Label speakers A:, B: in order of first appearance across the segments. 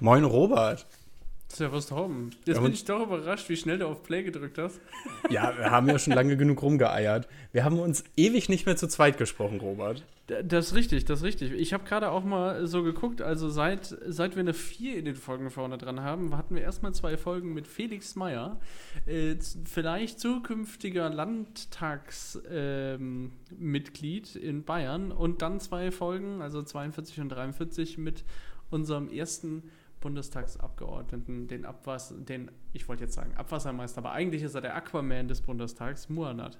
A: Moin Robert.
B: Servus Tom. Jetzt
A: Ja,
B: bin ich doch überrascht, wie schnell du auf Play gedrückt hast.
A: Ja, wir haben ja schon lange genug rumgeeiert. Wir haben uns ewig nicht mehr zu zweit gesprochen, Robert.
B: Das ist richtig, das ist richtig. Ich habe gerade auch mal so geguckt, also seit, seit wir eine 4 in den Folgen vorne dran haben, hatten wir erstmal zwei Folgen mit Felix Meyer, äh, vielleicht zukünftiger Landtagsmitglied ähm, in Bayern und dann zwei Folgen, also 42 und 43 mit unserem ersten Bundestagsabgeordneten, den Abwas den, ich wollte jetzt sagen Abwassermeister, aber eigentlich ist er der Aquaman des Bundestags, Muanat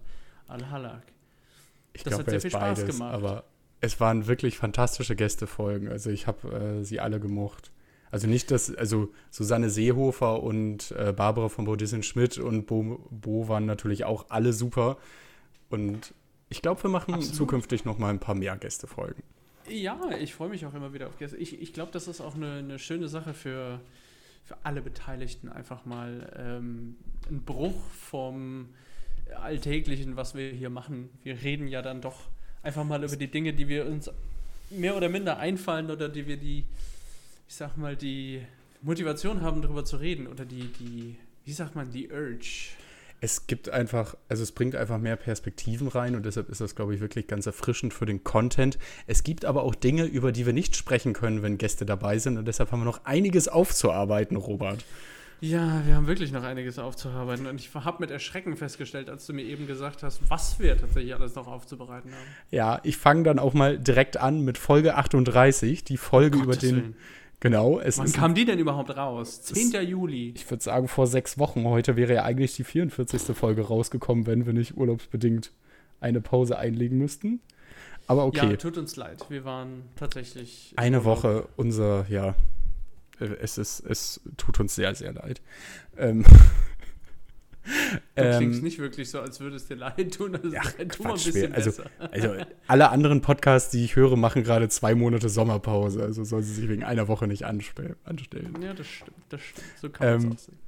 B: Al-Halak.
A: Ich
B: Das
A: glaube,
B: hat sehr viel Spaß
A: beides,
B: gemacht.
A: aber es waren wirklich fantastische Gästefolgen. Also ich habe äh, sie alle gemocht. Also nicht das, also Susanne Seehofer und äh, Barbara von Bodissin Schmidt und Bo, Bo waren natürlich auch alle super. Und ich glaube, wir machen
B: Absolut.
A: zukünftig noch mal ein paar mehr Gästefolgen.
B: Ja, ich freue mich auch immer wieder auf Gäste. Ich, ich glaube, das ist auch eine, eine schöne Sache für, für alle Beteiligten, einfach mal ähm, ein Bruch vom Alltäglichen, was wir hier machen. Wir reden ja dann doch einfach mal über die Dinge, die wir uns mehr oder minder einfallen oder die wir die, ich sag mal, die Motivation haben, darüber zu reden oder die, die, wie sagt man, die Urge.
A: Es gibt einfach, also es bringt einfach mehr Perspektiven rein und deshalb ist das, glaube ich, wirklich ganz erfrischend für den Content. Es gibt aber auch Dinge, über die wir nicht sprechen können, wenn Gäste dabei sind und deshalb haben wir noch einiges aufzuarbeiten, Robert.
B: Ja, wir haben wirklich noch einiges aufzuarbeiten und ich habe mit Erschrecken festgestellt, als du mir eben gesagt hast, was wir tatsächlich alles noch aufzubereiten haben.
A: Ja, ich fange dann auch mal direkt an mit Folge 38, die Folge über
B: Gottes
A: den.
B: Willen.
A: Genau, es
B: Wann
A: ist.
B: kam die denn überhaupt raus? 10. Juli.
A: ich würde sagen, vor sechs Wochen. Heute wäre ja eigentlich die 44. Folge rausgekommen, wenn wir nicht urlaubsbedingt eine Pause einlegen müssten. Aber okay,
B: Ja, tut uns leid. Wir waren tatsächlich.
A: eine. Woche, unser, ja, äh, es ist, es tut uns sehr, sehr leid. Ähm,
B: Du klingst
A: ähm,
B: nicht wirklich so, als würde es dir leid tun. Also
A: Ach,
B: tu mal ein bisschen
A: also-
B: besser.
A: Also alle anderen Podcasts, die ich höre, machen gerade zwei Monate Sommerpause. Also soll sie sich wegen einer Woche nicht anstellen.
B: Ja, das stimmt. Das stimmt. So kann man
A: Ähm,
B: es auch sehen.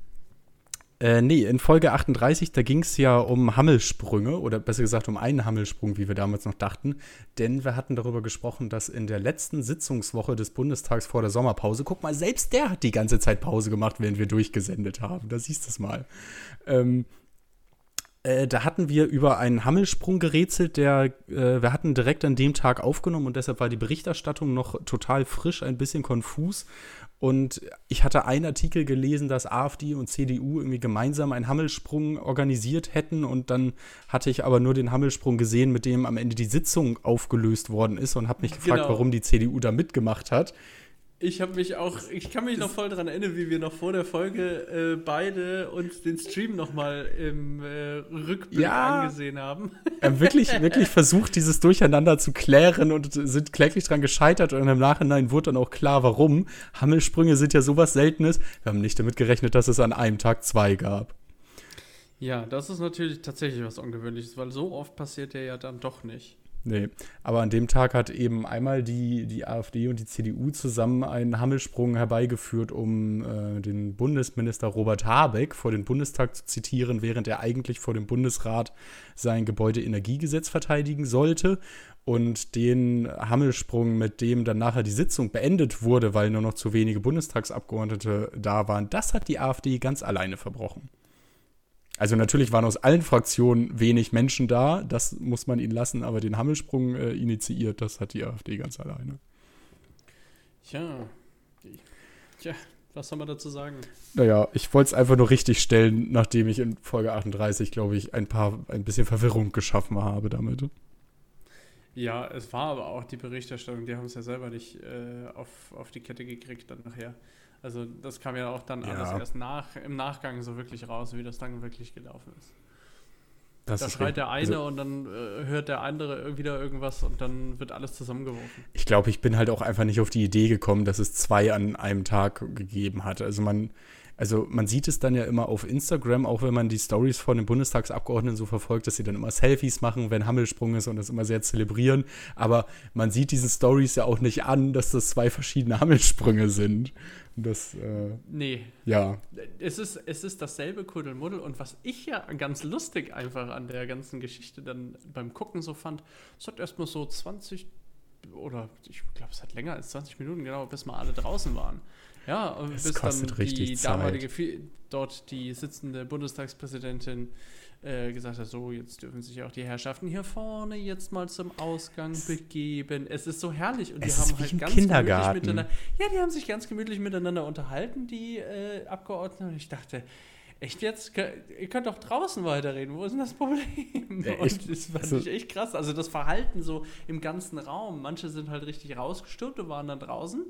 A: Äh, nee, in Folge 38, da ging es ja um Hammelsprünge oder besser gesagt um einen Hammelsprung, wie wir damals noch dachten. Denn wir hatten darüber gesprochen, dass in der letzten Sitzungswoche des Bundestags vor der Sommerpause, guck mal, selbst der hat die ganze Zeit Pause gemacht, während wir durchgesendet haben. Da siehst du es mal. Ähm, äh, da hatten wir über einen Hammelsprung gerätselt, der äh, wir hatten direkt an dem Tag aufgenommen und deshalb war die Berichterstattung noch total frisch, ein bisschen konfus. Und ich hatte einen Artikel gelesen, dass AfD und CDU irgendwie gemeinsam einen Hammelsprung organisiert hätten und dann hatte ich aber nur den Hammelsprung gesehen, mit dem am Ende die Sitzung aufgelöst worden ist und habe mich gefragt,
B: Genau.
A: warum die CDU da mitgemacht hat.
B: Ich habe mich auch, ich kann mich noch voll daran erinnern, wie wir noch vor der Folge äh, beide uns den Stream nochmal im äh, Rückblick
A: Ja.
B: angesehen haben.
A: Wir haben wirklich, wirklich versucht, dieses Durcheinander zu klären und sind kläglich dran gescheitert und im Nachhinein wurde dann auch klar, warum. Hammelsprünge sind ja sowas Seltenes. Wir haben nicht damit gerechnet, dass es an einem Tag zwei gab.
B: Ja, das ist natürlich tatsächlich was Ungewöhnliches, weil so oft passiert der ja dann doch nicht.
A: Nee, aber an dem Tag hat eben einmal die, die AfD und die CDU zusammen einen Hammelsprung herbeigeführt, um äh, den Bundesminister Robert Habeck vor den Bundestag zu zitieren, während er eigentlich vor dem Bundesrat sein Gebäudeenergiegesetz verteidigen sollte. Und den Hammelsprung, mit dem dann nachher die Sitzung beendet wurde, weil nur noch zu wenige Bundestagsabgeordnete da waren, das hat die AfD ganz alleine verbrochen. Also natürlich waren aus allen Fraktionen wenig Menschen da, das muss man ihnen lassen, aber den Hammelsprung äh, initiiert, das hat die AfD ganz alleine.
B: Tja. Tja, was soll man dazu sagen?
A: Naja, ich wollte es einfach nur richtig stellen, nachdem ich in Folge 38, glaube ich, ein paar, ein bisschen Verwirrung geschaffen habe damit.
B: Ja, es war aber auch die Berichterstattung, die haben es ja selber nicht äh, auf, auf die Kette gekriegt dann nachher. Also das kam ja auch dann
A: Ja.
B: alles erst nach, im Nachgang so wirklich raus, wie das dann wirklich gelaufen ist.
A: Das
B: da schreit der eine
A: Also,
B: und dann äh, hört der andere wieder irgendwas und dann wird alles zusammengeworfen.
A: ich glaube, ich bin halt auch einfach nicht auf die Idee gekommen, dass es zwei an einem Tag gegeben hat. Also man, also man sieht es dann ja immer auf Instagram, auch wenn man die Stories von den Bundestagsabgeordneten so verfolgt, dass sie dann immer Selfies machen, wenn Hammelsprung ist und das immer sehr zelebrieren. Aber man sieht diesen Stories ja auch nicht an, dass das zwei verschiedene Hammelsprünge sind. Das, äh,
B: Nee,
A: ja,
B: es ist, es ist dasselbe Kuddelmuddel und was ich ja ganz lustig einfach an der ganzen Geschichte dann beim Gucken so fand, es hat erstmal so 20 oder ich glaube, es hat länger als 20 Minuten genau, bis mal alle draußen waren. Ja, und
A: Es
B: bis
A: kostet
B: dann
A: richtig
B: die
A: Zeit.
B: damalige, dort die sitzende Bundestagspräsidentin äh, gesagt hat, so, jetzt dürfen sich auch die Herrschaften hier vorne jetzt mal zum Ausgang begeben. Es ist so herrlich. Und die
A: Es
B: haben halt ganz gemütlich miteinander, ja, die haben sich ganz gemütlich miteinander unterhalten, die äh, Abgeordneten. Und ich dachte, echt jetzt? Ihr könnt doch draußen weiterreden. Wo ist denn das Problem?
A: Ja,
B: Und das fand
A: Also-
B: ich echt krass. Also das Verhalten so im ganzen Raum. Manche sind halt richtig rausgestürmt und waren dann draußen.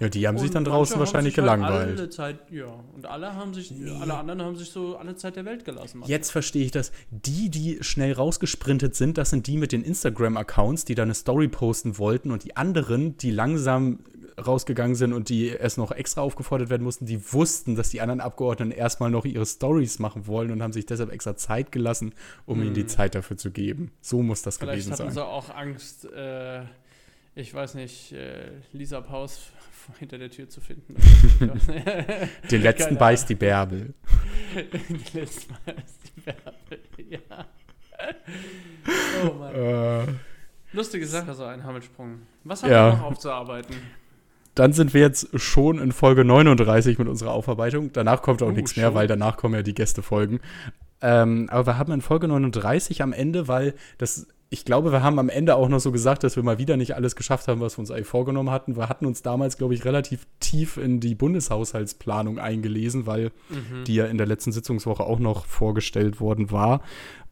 A: Ja, die haben sich
B: Und
A: dann
B: manche
A: draußen wahrscheinlich
B: sich halt
A: gelangweilt.
B: Alle Zeit, ja. Und alle haben sich, alle anderen haben sich so alle Zeit der Welt gelassen. Mann.
A: Jetzt verstehe ich das. Die, die schnell rausgesprintet sind, das sind die mit den Instagram-Accounts, die da eine Story posten wollten. Und die anderen, die langsam rausgegangen sind und die erst noch extra aufgefordert werden mussten, die wussten, dass die anderen Abgeordneten erstmal noch ihre Stories machen wollen und haben sich deshalb extra Zeit gelassen, um ihnen die Zeit dafür zu geben. So muss das
B: Hm. Vielleicht
A: gewesen
B: hatten
A: sein.
B: sie auch Angst, äh, ich weiß nicht, äh, Lisa Paus hinter der Tür zu finden.
A: Den letzten
B: Keine
A: beißt die Bärbel.
B: Die letzte Mal ist die Werbe. Ja. Oh Mann.
A: Äh,
B: Lustige Sache, so ein Hammelsprung. Was haben
A: Ja.
B: wir noch aufzuarbeiten?
A: dann sind wir jetzt schon in Folge 39 mit unserer Aufarbeitung. Danach kommt auch
B: Oh,
A: nichts mehr,
B: schon.
A: weil danach kommen ja die Gästefolgen. Ähm, aber wir haben in Folge 39 am Ende, weil das, ich glaube, wir haben am Ende auch noch so gesagt, dass wir mal wieder nicht alles geschafft haben, was wir uns eigentlich vorgenommen hatten. Wir hatten uns damals, glaube ich, relativ tief in die Bundeshaushaltsplanung eingelesen, weil
B: Mhm.
A: die ja in der letzten Sitzungswoche auch noch vorgestellt worden war.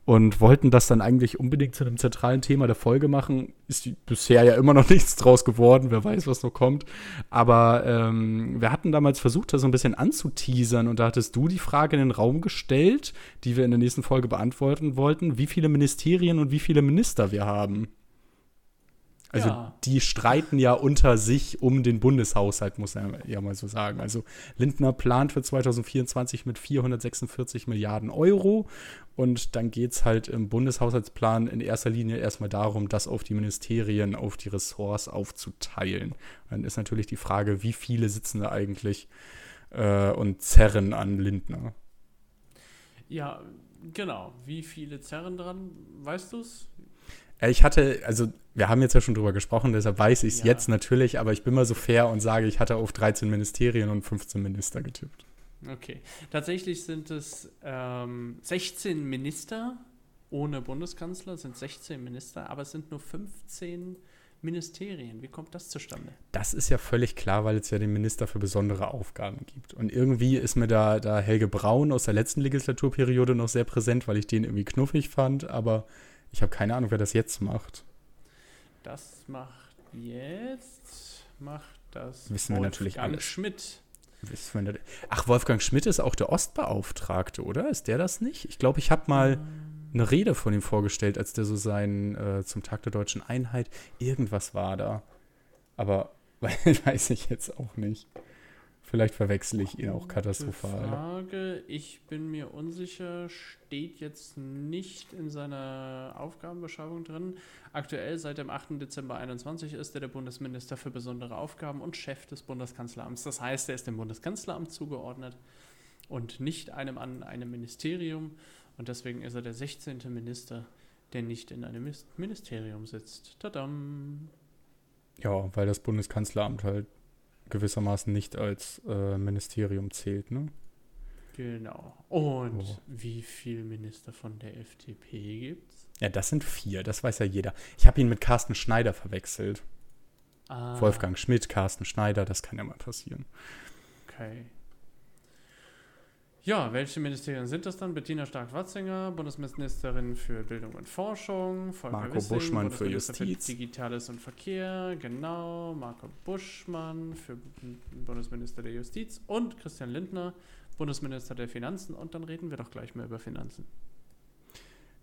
A: Und wollten das dann eigentlich unbedingt zu einem zentralen Thema der Folge machen. Ist bisher ja immer noch nichts draus geworden. Wer weiß, was noch kommt. Aber ähm, wir hatten damals versucht, das so ein bisschen anzuteasern. Und da hattest du die Frage in den Raum gestellt, die wir in der nächsten Folge beantworten wollten, wie viele Ministerien und wie viele Minister wir haben. Also
B: Ja.
A: die streiten ja unter sich um den Bundeshaushalt, muss er ja mal so sagen. Also Lindner plant für 2024 mit 446 Milliarden Euro und dann geht es halt im Bundeshaushaltsplan in erster Linie erstmal darum, das auf die Ministerien, auf die Ressorts aufzuteilen. Dann ist natürlich die Frage, wie viele sitzen da eigentlich äh, und zerren an Lindner.
B: Ja, genau. Wie viele Zerren dran? Weißt du es?
A: Äh, Ich hatte, also wir haben jetzt ja schon drüber gesprochen, deshalb weiß ich es
B: Ja.
A: jetzt natürlich, aber ich bin mal so fair und sage, ich hatte auf 13 Ministerien und 15 Minister getippt.
B: Okay. Tatsächlich sind es ähm, 16 Minister ohne Bundeskanzler, es sind 16 Minister, aber es sind nur 15 Ministerien. Wie kommt das zustande?
A: Das ist ja völlig klar, weil es ja den Minister für besondere Aufgaben gibt. Und irgendwie ist mir da, da Helge Braun aus der letzten Legislaturperiode noch sehr präsent, weil ich den irgendwie knuffig fand, aber ich habe keine Ahnung, wer das jetzt macht.
B: Das macht jetzt, macht das
A: Wissen wir natürlich
B: Wolfgang
A: alles.
B: Schmidt.
A: Wissen wir. Ach, Wolfgang Schmidt ist auch der Ostbeauftragte, oder? Ist der das nicht? Ich glaube, ich habe mal eine Rede von ihm vorgestellt, als der so sein äh, zum Tag der deutschen Einheit, irgendwas war da. Aber weiß ich jetzt auch nicht. Vielleicht verwechsel ich ihn auch katastrophal.
B: Frage, ich bin mir unsicher, steht jetzt nicht in seiner Aufgabenbeschreibung drin. Aktuell seit dem 8. Dezember 21 ist er der Bundesminister für besondere Aufgaben und Chef des Bundeskanzleramts. Das heißt, er ist dem Bundeskanzleramt zugeordnet und nicht einem an einem Ministerium. Und deswegen ist er der 16. Minister, der nicht in einem Ministerium sitzt. Tadam!
A: Ja, weil das Bundeskanzleramt halt gewissermaßen nicht als äh, Ministerium zählt, ne?
B: Genau. Und
A: Oh.
B: wie viele Minister von der FDP gibt's?
A: Ja, das sind vier, das weiß ja jeder. Ich habe ihn mit Carsten Schneider verwechselt.
B: Ah,
A: Wolfgang Schmidt, Carsten Schneider, das kann ja mal passieren.
B: Okay. Ja, welche Ministerien sind das dann? Bettina Stark-Watzinger, Bundesministerin für Bildung und Forschung, Volker
A: Marco
B: Wissing,
A: Buschmann für Justiz.
B: Digitales und Verkehr, genau, Marco Buschmann für Bundesminister der Justiz und Christian Lindner, Bundesminister der Finanzen. Und dann reden wir doch gleich mal über Finanzen.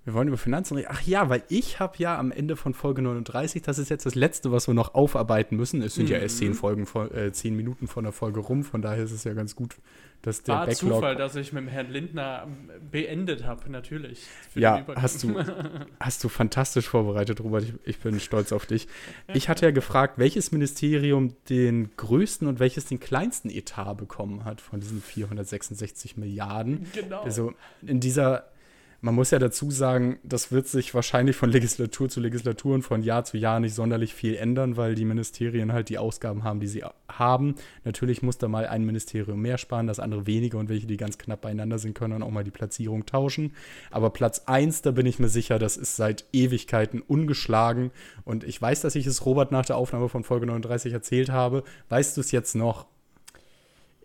A: Wir wollen über Finanzen reden. Ach ja, weil ich habe ja am Ende von Folge 39, das ist jetzt das letzte, was wir noch aufarbeiten müssen. Es sind ja erst
B: Mhm.
A: zehn Folgen, von- äh, zehn Minuten von der Folge rum, von daher ist es ja ganz gut, dass der
B: War
A: Backlog.
B: Zufall, dass ich mit dem Herrn Lindner ähm, beendet habe, natürlich.
A: Ja, hast du, hast du fantastisch vorbereitet, Robert. Ich, ich bin stolz auf dich. Ich hatte ja gefragt, welches Ministerium den größten und welches den kleinsten Etat bekommen hat von diesen 466 Milliarden.
B: genau.
A: Also in dieser man muss ja dazu sagen, das wird sich wahrscheinlich von Legislatur zu Legislatur und von Jahr zu Jahr nicht sonderlich viel ändern, weil die Ministerien halt die Ausgaben haben, die sie haben. Natürlich muss da mal ein Ministerium mehr sparen, das andere weniger und welche, die ganz knapp beieinander sind, können dann auch mal die Platzierung tauschen. Aber Platz 1, da bin ich mir sicher, das ist seit Ewigkeiten ungeschlagen. Und ich weiß, dass ich es Robert nach der Aufnahme von Folge 39 erzählt habe. Weißt du es jetzt noch?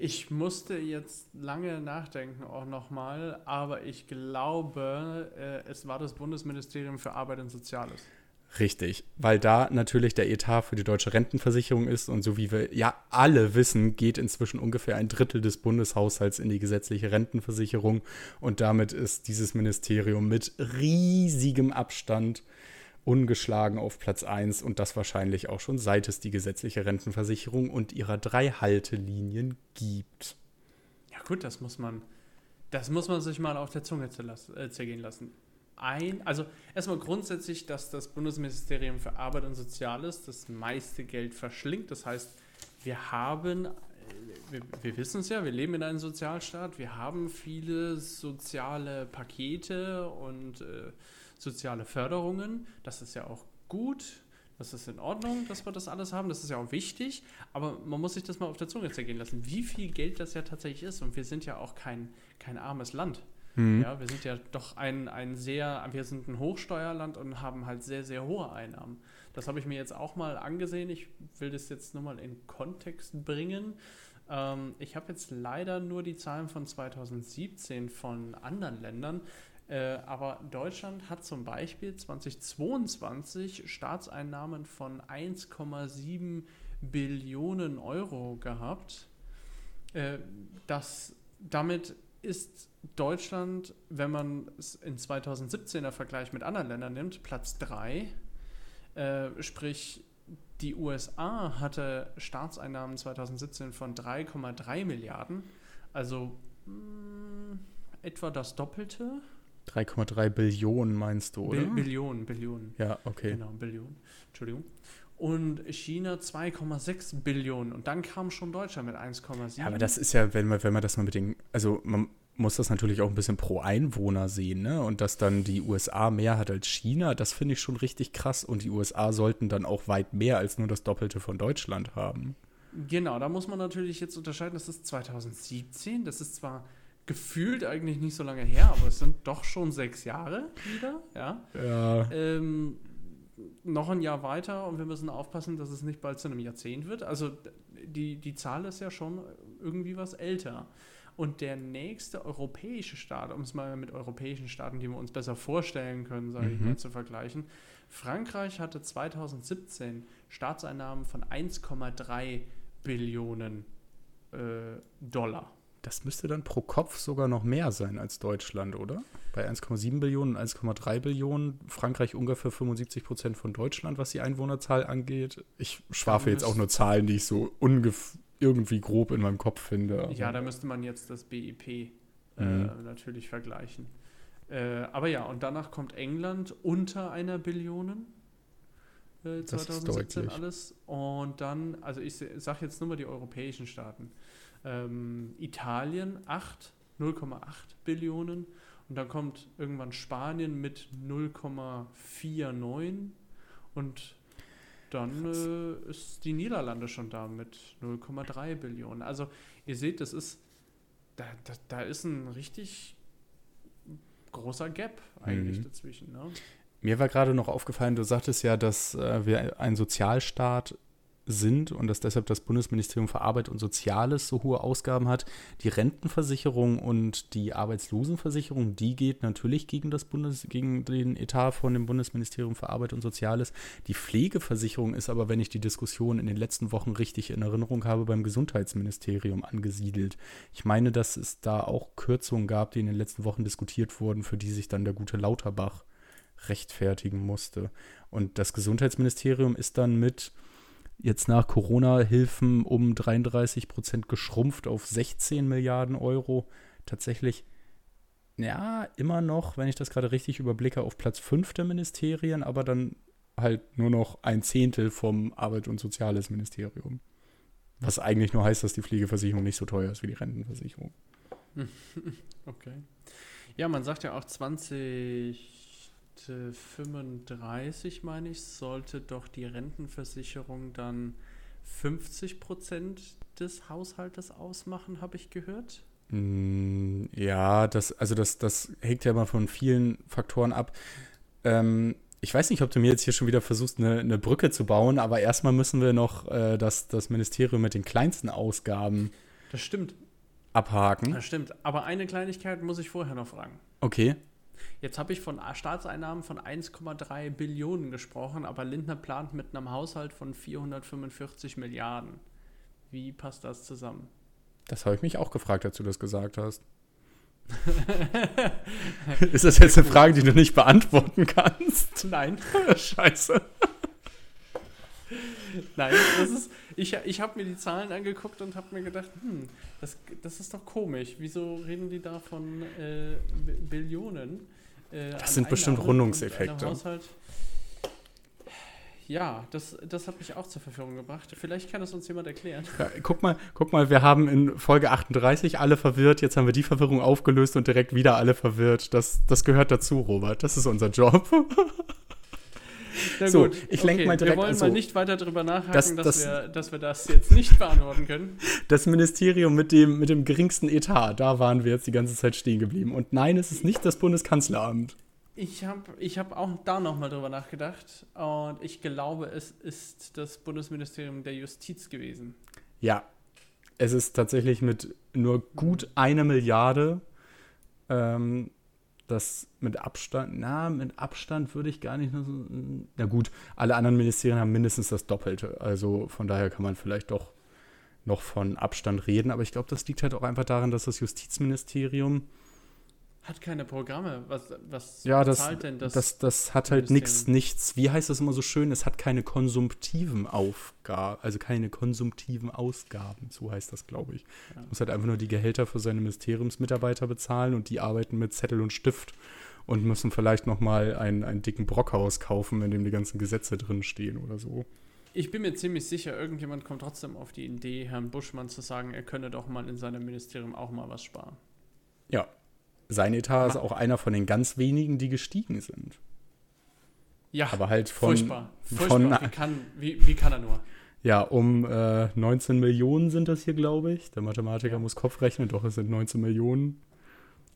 B: Ich musste jetzt lange nachdenken auch nochmal, aber ich glaube, äh, es war das Bundesministerium für Arbeit und Soziales.
A: Richtig, weil da natürlich der Etat für die deutsche Rentenversicherung ist und so wie wir ja alle wissen, geht inzwischen ungefähr ein Drittel des Bundeshaushalts in die gesetzliche Rentenversicherung und damit ist dieses Ministerium mit riesigem Abstand ungeschlagen auf Platz 1 und das wahrscheinlich auch schon seit es die gesetzliche Rentenversicherung und ihrer drei Haltelinien gibt.
B: Ja gut, das muss man, das muss man sich mal auf der Zunge äh, zergehen lassen. Ein, also erstmal grundsätzlich, dass das Bundesministerium für Arbeit und Soziales das meiste Geld verschlingt. Das heißt, wir haben, äh, wir, wir wissen es ja, wir leben in einem Sozialstaat, wir haben viele soziale Pakete und äh, soziale Förderungen. Das ist ja auch gut. Das ist in Ordnung, dass wir das alles haben. Das ist ja auch wichtig. Aber man muss sich das mal auf der Zunge zergehen lassen, wie viel Geld das ja tatsächlich ist. Und wir sind ja auch kein, kein armes Land. Mhm. Ja, wir sind ja doch ein, ein sehr, wir sind ein Hochsteuerland und haben halt sehr, sehr hohe Einnahmen. Das habe ich mir jetzt auch mal angesehen. Ich will das jetzt nur mal in Kontext bringen. Ähm, ich habe jetzt leider nur die Zahlen von 2017 von anderen Ländern. Äh, aber Deutschland hat zum Beispiel 2022 Staatseinnahmen von 1,7 Billionen Euro gehabt. Äh, das, damit ist Deutschland, wenn man es in 2017er Vergleich mit anderen Ländern nimmt, Platz 3. Äh, sprich, die USA hatte Staatseinnahmen 2017 von 3,3 Milliarden, also mh, mm, etwa das Doppelte.
A: 3,3 Billionen meinst du, oder?
B: Billionen, Billionen.
A: Ja, okay.
B: Genau, Billionen. Entschuldigung. Und China 2,6 Billionen. Und dann kam schon Deutschland mit 1,7.
A: Ja, aber das ist ja, wenn man, wenn man das mal mit den, also man muss das natürlich auch ein bisschen pro Einwohner sehen, ne? Und dass dann die USA mehr hat als China, das finde ich schon richtig krass. Und die USA sollten dann auch weit mehr als nur das Doppelte von Deutschland haben.
B: Genau, da muss man natürlich jetzt unterscheiden, das ist 2017, das ist zwar gefühlt eigentlich nicht so lange her, aber es sind doch schon sechs Jahre wieder. Ja.
A: ja.
B: Ähm, noch ein Jahr weiter und wir müssen aufpassen, dass es nicht bald zu einem Jahrzehnt wird. Also die, die Zahl ist ja schon irgendwie was älter. Und der nächste europäische Staat, um es mal mit europäischen Staaten, die wir uns besser vorstellen können, sage mhm. ich mal, zu vergleichen. Frankreich hatte 2017 Staatseinnahmen von 1,3 Billionen äh, Dollar.
A: Das müsste dann pro Kopf sogar noch mehr sein als Deutschland, oder? Bei 1,7 Billionen, 1,3 Billionen. Frankreich ungefähr 75 Prozent von Deutschland, was die Einwohnerzahl angeht. Ich schwafe jetzt auch nur Zahlen, die ich so irgendwie grob in meinem Kopf finde.
B: Ja, da müsste man jetzt das BIP äh, mhm. natürlich vergleichen. Äh, aber ja, und danach kommt England unter einer Billion. Äh, 2017 alles. Und dann, also ich sage jetzt nur mal die europäischen Staaten ähm, Italien 8, 0,8 Billionen und dann kommt irgendwann Spanien mit 0,49 und dann äh, ist die Niederlande schon da mit 0,3 Billionen. Also ihr seht, das ist, da, da, da ist ein richtig großer Gap eigentlich mhm. dazwischen. Ne?
A: Mir war gerade noch aufgefallen, du sagtest ja, dass äh, wir ein Sozialstaat sind und dass deshalb das Bundesministerium für Arbeit und Soziales so hohe Ausgaben hat. Die Rentenversicherung und die Arbeitslosenversicherung, die geht natürlich gegen das Bundes, gegen den Etat von dem Bundesministerium für Arbeit und Soziales. Die Pflegeversicherung ist aber, wenn ich die Diskussion in den letzten Wochen richtig in Erinnerung habe, beim Gesundheitsministerium angesiedelt. Ich meine, dass es da auch Kürzungen gab, die in den letzten Wochen diskutiert wurden, für die sich dann der gute Lauterbach rechtfertigen musste. Und das Gesundheitsministerium ist dann mit jetzt nach Corona-Hilfen um 33 Prozent geschrumpft auf 16 Milliarden Euro. Tatsächlich, ja, immer noch, wenn ich das gerade richtig überblicke, auf Platz 5 der Ministerien, aber dann halt nur noch ein Zehntel vom Arbeit- und Soziales Ministerium. Was eigentlich nur heißt, dass die Pflegeversicherung nicht so teuer ist wie die Rentenversicherung.
B: Okay. Ja, man sagt ja auch 2035, meine ich, sollte doch die Rentenversicherung dann 50 Prozent des Haushaltes ausmachen, habe ich gehört.
A: Mm, Ja, das, also das, das hängt ja immer von vielen Faktoren ab. Ähm, ich weiß nicht, ob du mir jetzt hier schon wieder versuchst, eine, eine Brücke zu bauen, aber erstmal müssen wir noch äh, das, das Ministerium mit den kleinsten Ausgaben
B: Das stimmt,
A: abhaken.
B: das stimmt. Aber eine Kleinigkeit muss ich vorher noch fragen.
A: Okay.
B: Jetzt habe ich von Staatseinnahmen von 1,3 Billionen gesprochen, aber Lindner plant mit einem Haushalt von 445 Milliarden. Wie passt das zusammen?
A: Das habe ich mich auch gefragt, als du das gesagt hast. Ist das jetzt eine Frage, die du nicht beantworten kannst?
B: Nein,
A: Scheiße.
B: nein, das ist. Ich, ich habe mir die Zahlen angeguckt und habe mir gedacht, hm, das, das ist doch komisch. Wieso reden die da von äh, Billionen? Äh, an
A: sind bestimmt Rundungseffekte.
B: Ja, das, das hat mich auch zur Verführung gebracht. Vielleicht kann es uns jemand erklären.
A: Ja, guck mal, guck mal, wir haben in Folge 38 alle verwirrt, jetzt haben wir die Verwirrung aufgelöst und direkt wieder alle verwirrt. Das, das gehört dazu, Robert. Das ist unser Job.
B: Na
A: So, ich lenk mal direkt-
B: Wir wollen
A: also,
B: mal nicht weiter darüber nachhaken,
A: das-
B: dass,
A: das-
B: wir, dass wir das jetzt nicht beantworten können.
A: Das Ministerium mit dem, mit dem geringsten Etat, da waren wir jetzt die ganze Zeit stehen geblieben. Und nein, es ist nicht das Bundeskanzleramt.
B: Ich habe ich hab auch da nochmal drüber nachgedacht und ich glaube, es ist das Bundesministerium der Justiz gewesen.
A: Ja, es ist tatsächlich mit nur gut einer Milliarde, ähm, das mit Abstand, na, mit Abstand würde ich gar nicht, so, na gut, alle anderen Ministerien haben mindestens das Doppelte, also von daher kann man vielleicht doch noch von Abstand reden, aber ich glaube, das liegt halt auch einfach daran, dass das Justizministerium,
B: Hat keine Programme. Was, was
A: ja, das,
B: zahlt denn das?
A: das, das hat halt nichts, nichts, wie heißt das immer so schön, es hat keine konsumtiven Aufgaben, also keine konsumtiven Ausgaben, so heißt das, glaube ich.
B: Ja.
A: muss halt einfach nur die Gehälter für seine Ministeriumsmitarbeiter bezahlen und die arbeiten mit Zettel und Stift und müssen vielleicht noch mal einen, einen dicken Brockhaus kaufen, in dem die ganzen Gesetze drin stehen oder so.
B: Ich bin mir ziemlich sicher, irgendjemand kommt trotzdem auf die Idee, Herrn Buschmann zu sagen, er könne doch mal in seinem Ministerium auch mal was sparen.
A: Ja, sein Etat ist
B: Ma-
A: auch einer von den ganz wenigen, die gestiegen sind.
B: Ja,
A: Aber halt von,
B: furchtbar. Furchtbar.
A: von
B: wie, kann, wie, wie kann er nur?
A: ja, um äh, 19 Millionen sind das hier, glaube ich. Der Mathematiker muss Kopf rechnen, doch es sind 19 Millionen.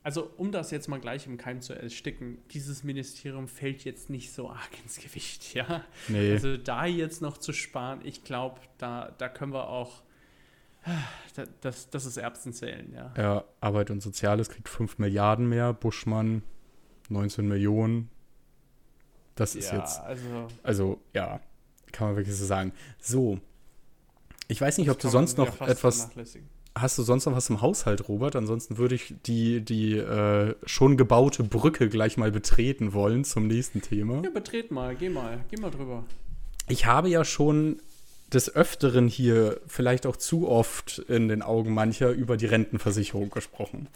B: Also, um das jetzt mal gleich im Keim zu ersticken, dieses Ministerium fällt jetzt nicht so arg ins Gewicht, ja.
A: Nee,
B: Also da jetzt noch zu sparen, ich glaube, da, da können wir auch. Da- Das, das ist Erbsenzählen, ja.
A: ja, Arbeit und Soziales kriegt 5 Milliarden mehr, Buschmann 19 Millionen. Das ist
B: ja,
A: jetzt
B: also.
A: Also, ja, kann man wirklich so sagen. So. Ich weiß nicht, ob du sonst noch etwas. Hast du sonst noch was im Haushalt, Robert? Ansonsten würde ich die, die äh, schon gebaute Brücke gleich mal betreten wollen zum nächsten Thema.
B: Ja, betret mal, geh mal, geh mal drüber.
A: Ich habe ja schon des Öfteren hier, vielleicht auch zu oft in den Augen mancher, über die Rentenversicherung gesprochen.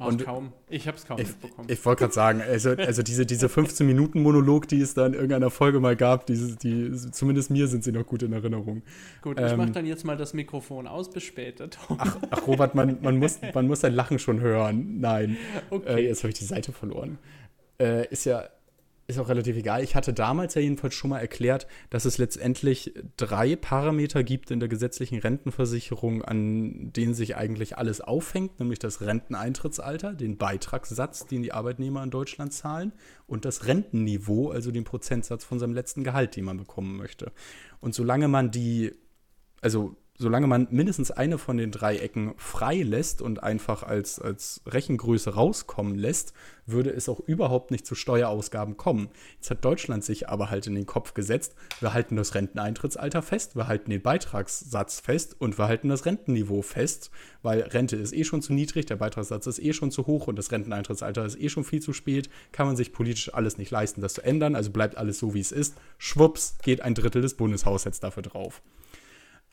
A: Und-
B: kaum. Ich hab's kaum mitbekommen.
A: Ich wollte gerade sagen, also, also diese, diese 15-Minuten-Monolog, die es da in irgendeiner Folge mal gab, diese, die, zumindest mir sind sie noch gut in Erinnerung.
B: Gut, ich
A: ähm,
B: mach dann jetzt mal das Mikrofon aus, bis später.
A: Ach, ach Robert, man, man, muss, man muss dein Lachen schon hören. Nein. Äh,
B: okay.
A: jetzt habe ich die Seite verloren. Äh, ist ja ist auch relativ egal. Ich hatte damals ja jedenfalls schon mal erklärt, dass es letztendlich drei Parameter gibt in der gesetzlichen Rentenversicherung, an denen sich eigentlich alles aufhängt, nämlich das Renteneintrittsalter, den Beitragssatz, den die Arbeitnehmer in Deutschland zahlen und das Rentenniveau, also den Prozentsatz von seinem letzten Gehalt, den man bekommen möchte. Und solange man die also solange man mindestens eine von den drei Ecken frei lässt und einfach als, als Rechengröße rauskommen lässt, würde es auch überhaupt nicht zu Steuerausgaben kommen. Jetzt hat Deutschland sich aber halt in den Kopf gesetzt, wir halten das Renteneintrittsalter fest, wir halten den Beitragssatz fest und wir halten das Rentenniveau fest, weil Rente ist eh schon zu niedrig, der Beitragssatz ist eh schon zu hoch und das Renteneintrittsalter ist eh schon viel zu spät, kann man sich politisch alles nicht leisten, das zu ändern, also bleibt alles so, wie es ist. Schwupps, geht ein Drittel des Bundeshaushalts dafür drauf.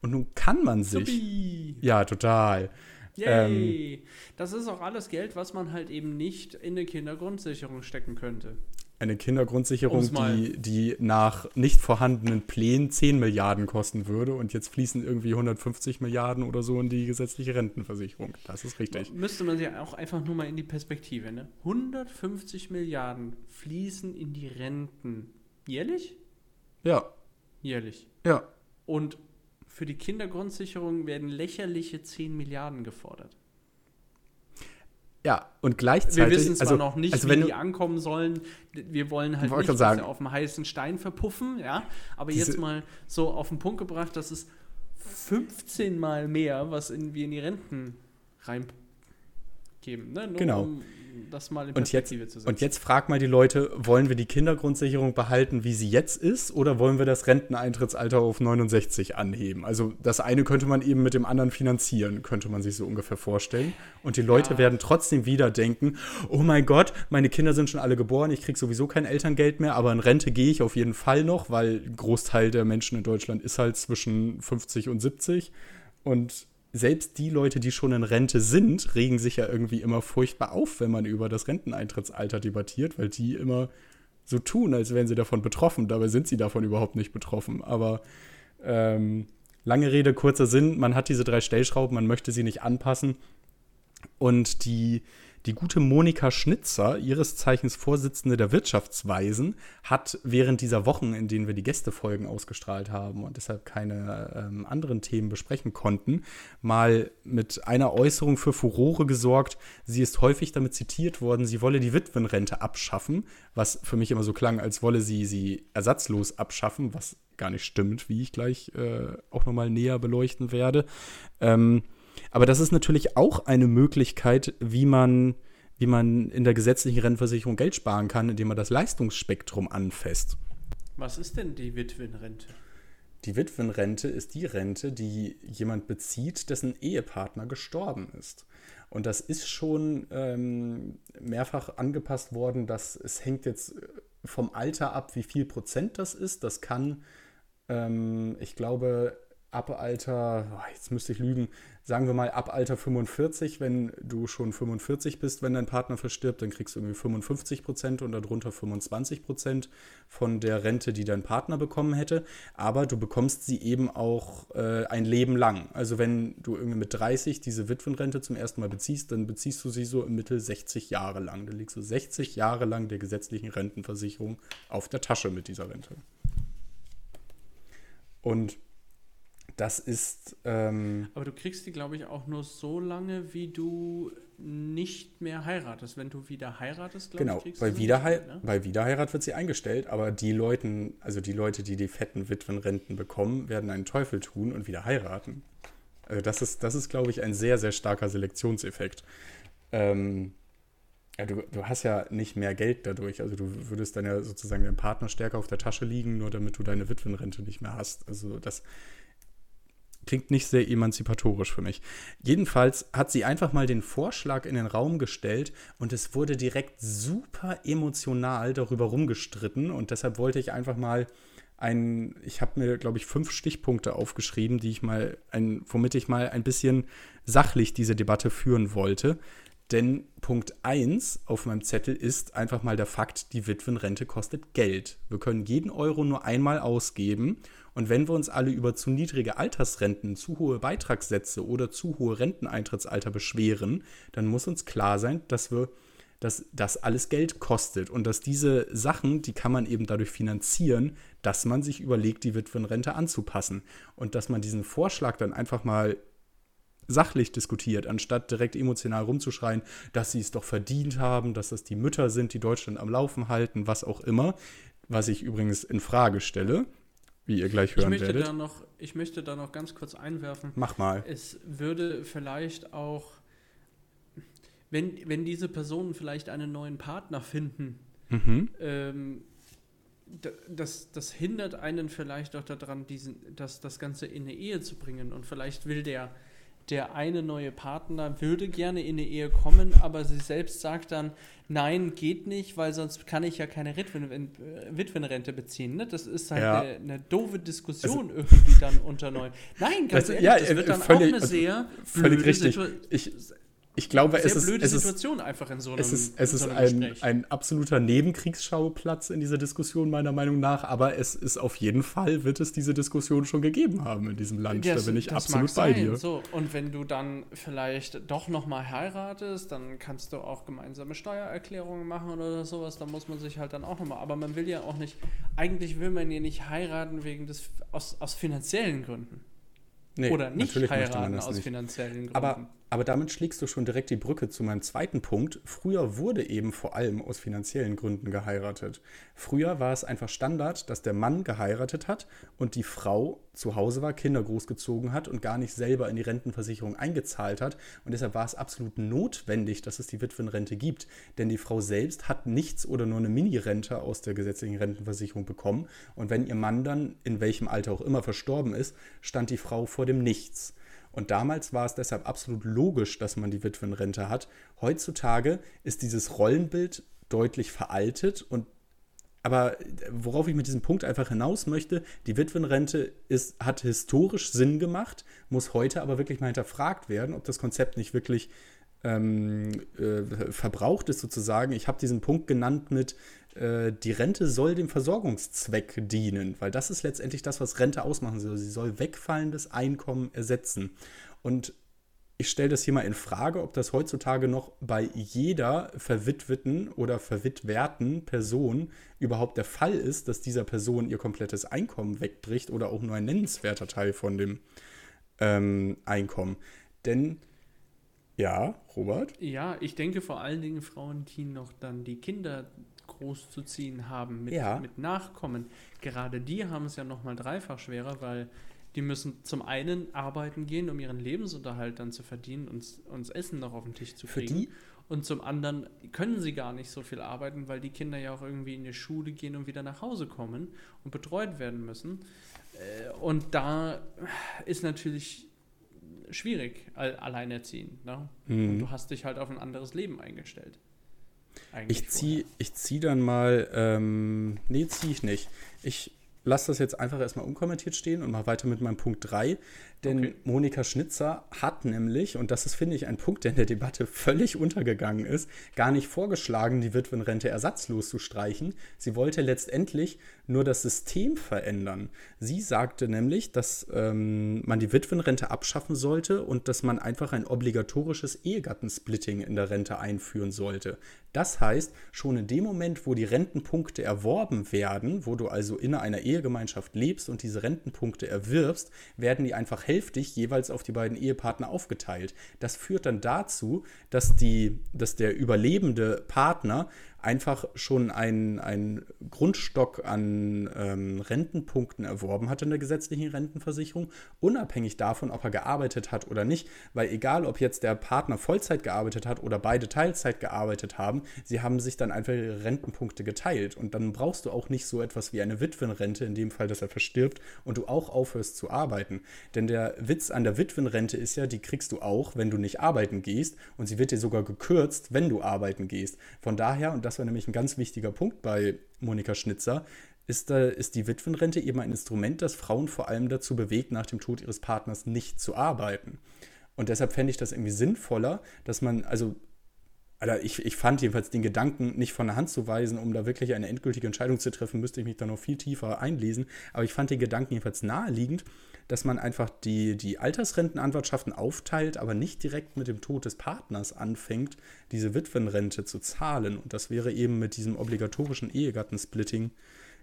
A: Und nun kann man sich.
B: Supi.
A: Ja, total.
B: Yay. das ist auch alles Geld, was man halt eben nicht in eine Kindergrundsicherung stecken könnte.
A: Eine Kindergrundsicherung, die, die nach nicht vorhandenen Plänen 10 Milliarden kosten würde und jetzt fließen irgendwie 150 Milliarden oder so in die gesetzliche Rentenversicherung. Das ist richtig.
B: Müsste man sich auch einfach nur mal in die Perspektive, ne? 150 Milliarden fließen in die Renten. Jährlich?
A: Ja,
B: Jährlich.
A: ja.
B: Und für die Kindergrundsicherung werden lächerliche 10 Milliarden gefordert.
A: Ja, und gleichzeitig.
B: Wir wissen zwar
A: also,
B: noch nicht,
A: also
B: wie
A: wenn
B: die ankommen sollen. Wir wollen halt nicht
A: sagen.
B: auf dem heißen Stein verpuffen, ja. Aber jetzt mal so auf den Punkt gebracht, dass es 15 Mal mehr, was in, wir in die Renten reingeben. Ne? Nur
A: Genau.
B: um das mal in
A: Und jetzt,
B: Perspektive zu setzen.
A: und jetzt frag mal die Leute, wollen wir die Kindergrundsicherung behalten, wie sie jetzt ist, oder wollen wir das Renteneintrittsalter auf 69 anheben? Also das eine könnte man eben mit dem anderen finanzieren, könnte man sich so ungefähr vorstellen. Und die Leute
B: Ja.
A: werden trotzdem wieder denken, oh mein Gott, meine Kinder sind schon alle geboren, ich kriege sowieso kein Elterngeld mehr, aber in Rente gehe ich auf jeden Fall noch, weil ein Großteil der Menschen in Deutschland ist halt zwischen 50 und 70. Und selbst die Leute, die schon in Rente sind, regen sich ja irgendwie immer furchtbar auf, wenn man über das Renteneintrittsalter debattiert, weil die immer so tun, als wären sie davon betroffen. Dabei sind sie davon überhaupt nicht betroffen. Aber ähm, lange Rede, kurzer Sinn, man hat diese drei Stellschrauben, man möchte sie nicht anpassen. Und die, die gute Monika Schnitzer, ihres Zeichens Vorsitzende der Wirtschaftsweisen, hat während dieser Wochen, in denen wir die Gästefolgen ausgestrahlt haben und deshalb keine ähm, anderen Themen besprechen konnten, mal mit einer Äußerung für Furore gesorgt. Sie ist häufig damit zitiert worden, sie wolle die Witwenrente abschaffen, was für mich immer so klang, als wolle sie sie ersatzlos abschaffen, was gar nicht stimmt, wie ich gleich äh, auch nochmal näher beleuchten werde. Ähm, aber das ist natürlich auch eine Möglichkeit, wie man, wie man in der gesetzlichen Rentenversicherung Geld sparen kann, indem man das Leistungsspektrum anfasst.
B: Was ist denn die Witwenrente?
A: Die Witwenrente ist die Rente, die jemand bezieht, dessen Ehepartner gestorben ist. Und das ist schon ähm, mehrfach angepasst worden, dass es hängt jetzt vom Alter ab, wie viel Prozent das ist. Das kann, ähm, ich glaube, ab Alter, oh, jetzt müsste ich lügen, sagen wir mal ab Alter 45, wenn du schon 45 bist, wenn dein Partner verstirbt, dann kriegst du irgendwie 55 Prozent und darunter 25 Prozent von der Rente, die dein Partner bekommen hätte. Aber du bekommst sie eben auch äh, ein Leben lang. Also wenn du irgendwie mit 30 diese Witwenrente zum ersten Mal beziehst, dann beziehst du sie so im Mittel 60 Jahre lang. Dann liegst du 60 Jahre lang der gesetzlichen Rentenversicherung auf der Tasche mit dieser Rente. Und das ist ähm,
B: Aber du kriegst die, glaube ich, auch nur so lange, wie du nicht mehr heiratest. Wenn du wieder heiratest, glaube
A: Genau,
B: ich, kriegst
A: bei,
B: du
A: Wiederhei
B: nicht ne?
A: bei Wiederheirat wird sie eingestellt, aber die Leuten, also die Leute, die die fetten Witwenrenten bekommen, werden einen Teufel tun und wieder heiraten. Also das ist, das ist, glaube ich, ein sehr, sehr starker Selektionseffekt. Ähm, ja, du, du hast ja nicht mehr Geld dadurch. Also du würdest dann ja sozusagen deinem Partner stärker auf der Tasche liegen, nur damit du deine Witwenrente nicht mehr hast. Also das klingt nicht sehr emanzipatorisch für mich. Jedenfalls hat sie einfach mal den Vorschlag in den Raum gestellt und es wurde direkt super emotional darüber rumgestritten und deshalb wollte ich einfach mal ein, ich habe mir, glaube ich, fünf Stichpunkte aufgeschrieben, die ich mal, ein, womit ich mal ein bisschen sachlich diese Debatte führen wollte. Denn Punkt 1 auf meinem Zettel ist einfach mal der Fakt, die Witwenrente kostet Geld. Wir können jeden Euro nur einmal ausgeben. Und wenn wir uns alle über zu niedrige Altersrenten, zu hohe Beitragssätze oder zu hohe Renteneintrittsalter beschweren, dann muss uns klar sein, dass wir dass das alles Geld kostet und dass diese Sachen, die kann man eben dadurch finanzieren, dass man sich überlegt, die Witwenrente anzupassen. Und dass man diesen Vorschlag dann einfach mal sachlich diskutiert, anstatt direkt emotional rumzuschreien, dass sie es doch verdient haben, dass das die Mütter sind, die Deutschland am Laufen halten, was auch immer, was ich übrigens in Frage stelle, wie ihr gleich
B: Ich
A: hören
B: möchte,
A: werdet.
B: da noch, ich möchte da noch ganz kurz einwerfen.
A: Mach mal.
B: Es würde vielleicht auch, wenn, wenn diese Personen vielleicht einen neuen Partner finden,
A: Mhm.
B: ähm, das, das hindert einen vielleicht auch daran, diesen, das, das Ganze in eine Ehe zu bringen. Und vielleicht will der, der eine neue Partner, würde gerne in eine Ehe kommen, aber sie selbst sagt dann, nein, geht nicht, weil sonst kann ich ja keine Witwen, äh, Witwenrente beziehen. Ne? Das ist halt
A: Ja.
B: eine, eine doofe Diskussion irgendwie dann unter neuen. Nein, ganz
A: Das-
B: ehrlich,
A: ja,
B: das
A: äh,
B: wird dann
A: völlig-
B: auch eine
A: also
B: sehr
A: völlig
B: blöde
A: richtig.
B: Situa-
A: Ich, ich glaube, es ist, es ist,
B: Situation einfach in so einem,
A: es ist, es ist
B: so einem
A: ein,
B: Gespräch.
A: ein absoluter Nebenkriegsschauplatz in dieser Diskussion, meiner Meinung nach. Aber es ist auf jeden Fall, wird es diese Diskussion schon gegeben haben in diesem Land.
B: Ja,
A: da bin ich
B: das
A: absolut bei dir.
B: So, und wenn du dann vielleicht doch nochmal heiratest, dann kannst du auch gemeinsame Steuererklärungen machen oder sowas. Da muss man sich halt dann auch nochmal. Aber man will ja auch nicht, eigentlich will man ja nicht heiraten wegen des, aus, aus finanziellen Gründen.
A: Nee,
B: oder nicht heiraten
A: das
B: aus
A: nicht.
B: finanziellen Gründen.
A: Aber, aber damit schlägst du schon direkt die Brücke zu meinem zweiten Punkt. Früher wurde eben vor allem aus finanziellen Gründen geheiratet. Früher war es einfach Standard, dass der Mann geheiratet hat und die Frau zu Hause war, Kinder großgezogen hat und gar nicht selber in die Rentenversicherung eingezahlt hat. Und deshalb war es absolut notwendig, dass es die Witwenrente gibt. Denn die Frau selbst hat nichts oder nur eine Mini-Rente aus der gesetzlichen Rentenversicherung bekommen. Und wenn ihr Mann dann in welchem Alter auch immer verstorben ist, stand die Frau vor dem Nichts. Und damals war es deshalb absolut logisch, dass man die Witwenrente hat. Heutzutage ist dieses Rollenbild deutlich veraltet und aber worauf ich mit diesem Punkt einfach hinaus möchte, die Witwenrente ist, hat historisch Sinn gemacht, muss heute aber wirklich mal hinterfragt werden, ob das Konzept nicht wirklich ähm, äh, verbraucht ist sozusagen. Ich habe diesen Punkt genannt mit, äh, die Rente soll dem Versorgungszweck dienen, weil das ist letztendlich das, was Rente ausmachen soll. Sie soll wegfallendes Einkommen ersetzen. Und ich stelle das hier mal in Frage, ob das heutzutage noch bei jeder verwitweten oder verwitwerten Person überhaupt der Fall ist, dass dieser Person ihr komplettes Einkommen wegbricht oder auch nur ein nennenswerter Teil von dem ähm, Einkommen. Denn, ja, Robert?
B: Ja, ich denke vor allen Dingen Frauen, die noch dann die Kinder großzuziehen haben mit,
A: Ja.
B: mit Nachkommen. Gerade die haben es ja nochmal dreifach schwerer, weil die müssen zum einen arbeiten gehen, um ihren Lebensunterhalt dann zu verdienen und uns Essen noch auf den Tisch zu
A: Für
B: kriegen.
A: die-
B: Und zum anderen können sie gar nicht so viel arbeiten, weil die Kinder ja auch irgendwie in die Schule gehen und wieder nach Hause kommen und betreut werden müssen. Äh, Und da ist natürlich schwierig, all- alleinerziehend. Ne? Und
A: Mhm.
B: du hast dich halt auf ein anderes Leben eingestellt. Eigentlich
A: Ich ziehe ich zieh dann mal, ähm, nee, ziehe ich nicht. Ich lasse das jetzt einfach erstmal unkommentiert stehen und mache weiter mit meinem Punkt 3. Denn
B: Okay.
A: Monika Schnitzer hat nämlich, und das ist, finde ich, ein Punkt, der in der Debatte völlig untergegangen ist, gar nicht vorgeschlagen, die Witwenrente ersatzlos zu streichen. Sie wollte letztendlich nur das System verändern. Sie sagte nämlich, dass ähm, man die Witwenrente abschaffen sollte und dass man einfach ein obligatorisches Ehegattensplitting in der Rente einführen sollte. Das heißt, schon in dem Moment, wo die Rentenpunkte erworben werden, wo du also in einer Ehegemeinschaft lebst und diese Rentenpunkte erwirbst, werden die einfach hälftig jeweils auf die beiden Ehepartner aufgeteilt. Das führt dann dazu, dass, die, dass der überlebende Partner einfach schon einen, Grundstock an ähm, Rentenpunkten erworben hat in der gesetzlichen Rentenversicherung, unabhängig davon, ob er gearbeitet hat oder nicht. Weil egal, ob jetzt der Partner Vollzeit gearbeitet hat oder beide Teilzeit gearbeitet haben, sie haben sich dann einfach ihre Rentenpunkte geteilt. Und dann brauchst du auch nicht so etwas wie eine Witwenrente, in dem Fall, dass er verstirbt und du auch aufhörst zu arbeiten. Denn der Witz an der Witwenrente ist ja, die kriegst du auch, wenn du nicht arbeiten gehst. Und sie wird dir sogar gekürzt, wenn du arbeiten gehst. Von daher, und das war nämlich ein ganz wichtiger Punkt bei Monika Schnitzer, ist, da, ist die Witwenrente eben ein Instrument, das Frauen vor allem dazu bewegt, nach dem Tod ihres Partners nicht zu arbeiten. Und deshalb fände ich das irgendwie sinnvoller, dass man, also Alter, ich, ich fand jedenfalls den Gedanken nicht von der Hand zu weisen, um da wirklich eine endgültige Entscheidung zu treffen, müsste ich mich da noch viel tiefer einlesen. Aber ich fand den Gedanken jedenfalls naheliegend, dass man einfach die, die Altersrentenanwartschaften aufteilt, aber nicht direkt mit dem Tod des Partners anfängt, diese Witwenrente zu zahlen. Und das wäre eben mit diesem obligatorischen Ehegattensplitting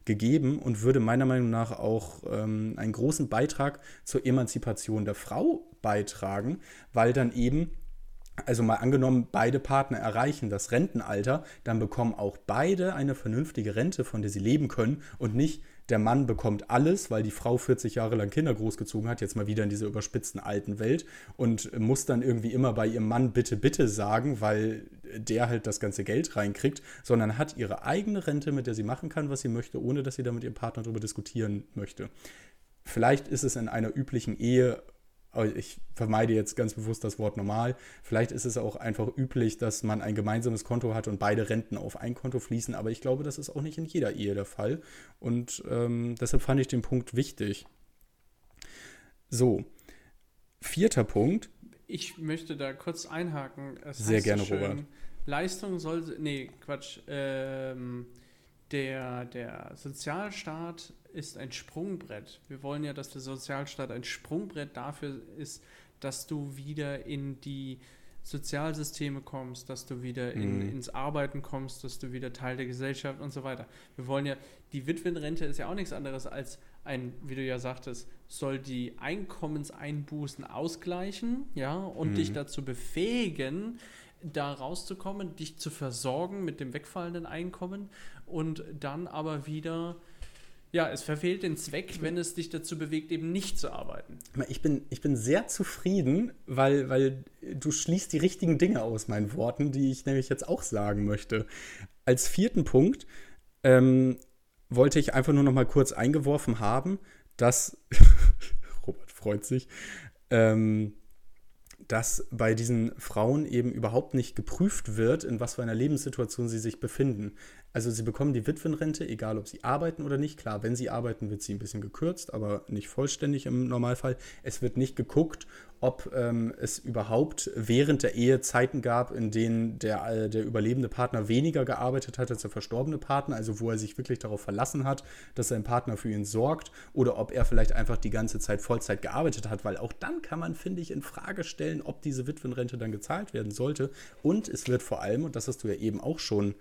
A: gegeben und würde meiner Meinung nach auch ähm, einen großen Beitrag zur Emanzipation der Frau beitragen, weil dann eben also mal angenommen, beide Partner erreichen das Rentenalter, dann bekommen auch beide eine vernünftige Rente, von der sie leben können und nicht der Mann bekommt alles, weil die Frau 40 Jahre lang Kinder großgezogen hat, jetzt mal wieder in dieser überspitzten alten Welt und muss dann irgendwie immer bei ihrem Mann bitte, bitte sagen, weil der halt das ganze Geld reinkriegt, sondern hat ihre eigene Rente, mit der sie machen kann, was sie möchte, ohne dass sie da mit ihrem Partner darüber diskutieren möchte. Vielleicht ist es in einer üblichen Ehe ich vermeide jetzt ganz bewusst das Wort normal. Vielleicht ist es auch einfach üblich, dass man ein gemeinsames Konto hat und beide Renten auf ein Konto fließen. Aber ich glaube, das ist auch nicht in jeder Ehe der Fall. Und ähm, deshalb fand ich den Punkt wichtig. So, vierter Punkt.
B: ich möchte da kurz einhaken.
A: Es Sehr gerne, schön, Robert.
B: Leistung soll, nee, Quatsch, ähm, der, der Sozialstaat ist ein Sprungbrett. Wir wollen ja, dass der Sozialstaat ein Sprungbrett dafür ist, dass du wieder in die Sozialsysteme kommst, dass du wieder in, mhm. ins Arbeiten kommst, dass du wieder Teil der Gesellschaft und so weiter. Wir wollen ja, die Witwenrente ist ja auch nichts anderes als ein, wie du ja sagtest, soll die Einkommenseinbußen ausgleichen, ja, und mhm. dich dazu befähigen, da rauszukommen, dich zu versorgen mit dem wegfallenden Einkommen und dann aber wieder ja, es verfehlt den Zweck, wenn es dich dazu bewegt, eben nicht zu arbeiten.
A: Ich bin, ich bin sehr zufrieden, weil, weil du schließt die richtigen Dinge aus meinen Worten, die ich nämlich jetzt auch sagen möchte. Als vierten Punkt ähm, wollte ich einfach nur noch mal kurz eingeworfen haben, dass Robert freut sich, ähm, dass bei diesen Frauen eben überhaupt nicht geprüft wird, in was für einer Lebenssituation sie sich befinden. Also sie bekommen die Witwenrente, egal ob sie arbeiten oder nicht. Klar, wenn sie arbeiten, wird sie ein bisschen gekürzt, aber nicht vollständig im Normalfall. Es wird nicht geguckt, ob ähm, es überhaupt während der Ehe Zeiten gab, in denen der, äh, der überlebende Partner weniger gearbeitet hat als der verstorbene Partner, also wo er sich wirklich darauf verlassen hat, dass sein Partner für ihn sorgt, oder ob er vielleicht einfach die ganze Zeit Vollzeit gearbeitet hat, weil auch dann kann man, finde ich, in Frage stellen, ob diese Witwenrente dann gezahlt werden sollte. Und es wird vor allem, und das hast du ja eben auch schon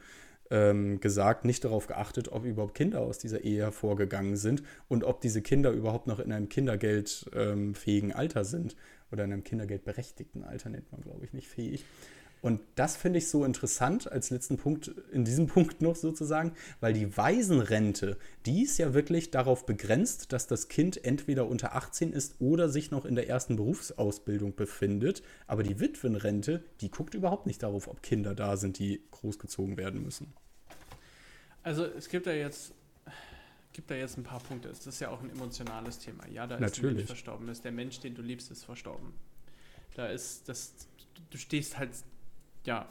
A: ähm, gesagt, nicht darauf geachtet, ob überhaupt Kinder aus dieser Ehe hervorgegangen sind und ob diese Kinder überhaupt noch in einem kindergeldfähigen ähm, Alter sind oder in einem kindergeldberechtigten Alter nennt man, glaube ich, nicht fähig. Und das finde ich so interessant als letzten Punkt, in diesem Punkt noch sozusagen, weil die Waisenrente, die ist ja wirklich darauf begrenzt, dass das Kind entweder unter 18 ist oder sich noch in der ersten Berufsausbildung befindet. Aber die Witwenrente, die guckt überhaupt nicht darauf, ob Kinder da sind, die großgezogen werden müssen.
B: Also es gibt da jetzt gibt da jetzt ein paar Punkte. Es ist ja auch ein emotionales Thema. Ja, da ist
A: Natürlich. ein
B: Mensch verstorben. Ist der Mensch, den du liebst, ist verstorben. Da ist das, du stehst halt ja,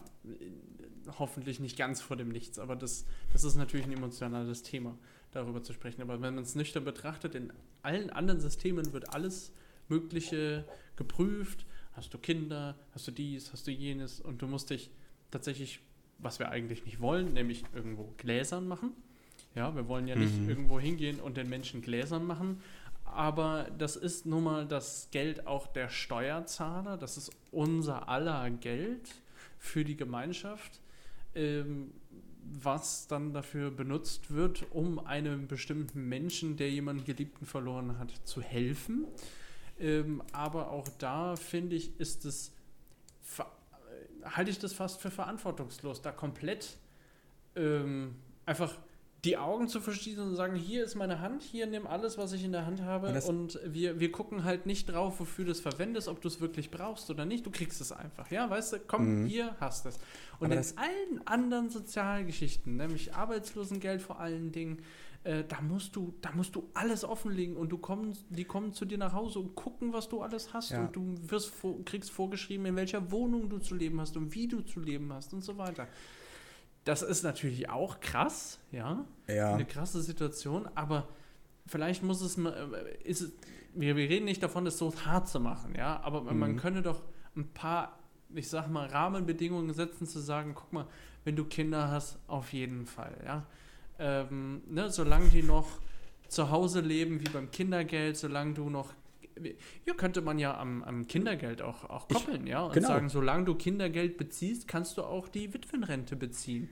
B: hoffentlich nicht ganz vor dem Nichts, aber das, das ist natürlich ein emotionales Thema, darüber zu sprechen. Aber wenn man es nüchtern betrachtet, in allen anderen Systemen wird alles Mögliche geprüft. Hast du Kinder, hast du dies, hast du jenes und du musst dich tatsächlich, was wir eigentlich nicht wollen, nämlich irgendwo gläsern machen. Ja, wir wollen ja nicht mhm. irgendwo hingehen und den Menschen gläsern machen, aber das ist nun mal das Geld auch der Steuerzahler, das ist unser aller Geld für die Gemeinschaft, ähm, was dann dafür benutzt wird, um einem bestimmten Menschen, der jemanden Geliebten verloren hat, zu helfen. Ähm, aber auch da finde ich, ist es halte ich das fast für verantwortungslos, da komplett ähm, einfach die Augen zu verschließen und sagen, hier ist meine Hand, hier nimm alles, was ich in der Hand habe und, und wir, wir gucken halt nicht drauf, wofür du es verwendest, ob du es wirklich brauchst oder nicht. Du kriegst es einfach, ja, weißt du, komm, mhm. hier hast es. Und Aber in allen anderen Sozialgeschichten, nämlich Arbeitslosengeld vor allen Dingen, äh, da musst du, da musst du alles offenlegen und du kommst, die kommen zu dir nach Hause und gucken, was du alles hast ja. und du wirst kriegst vorgeschrieben, in welcher Wohnung du zu leben hast und wie du zu leben hast und so weiter. Das ist natürlich auch krass, ja.
A: ja.
B: Eine krasse Situation, aber vielleicht muss es, äh, ist wir, wir reden nicht davon, das so hart zu machen, ja, aber mhm. man könne doch ein paar, ich sag mal, Rahmenbedingungen setzen, zu sagen, guck mal, wenn du Kinder hast, auf jeden Fall, ja. Ähm, ne, solange die noch zu Hause leben, wie beim Kindergeld, solange du noch hier könnte man ja am, am Kindergeld auch, auch koppeln, ich, ja, und genau. sagen, solange du Kindergeld beziehst, kannst du auch die Witwenrente beziehen.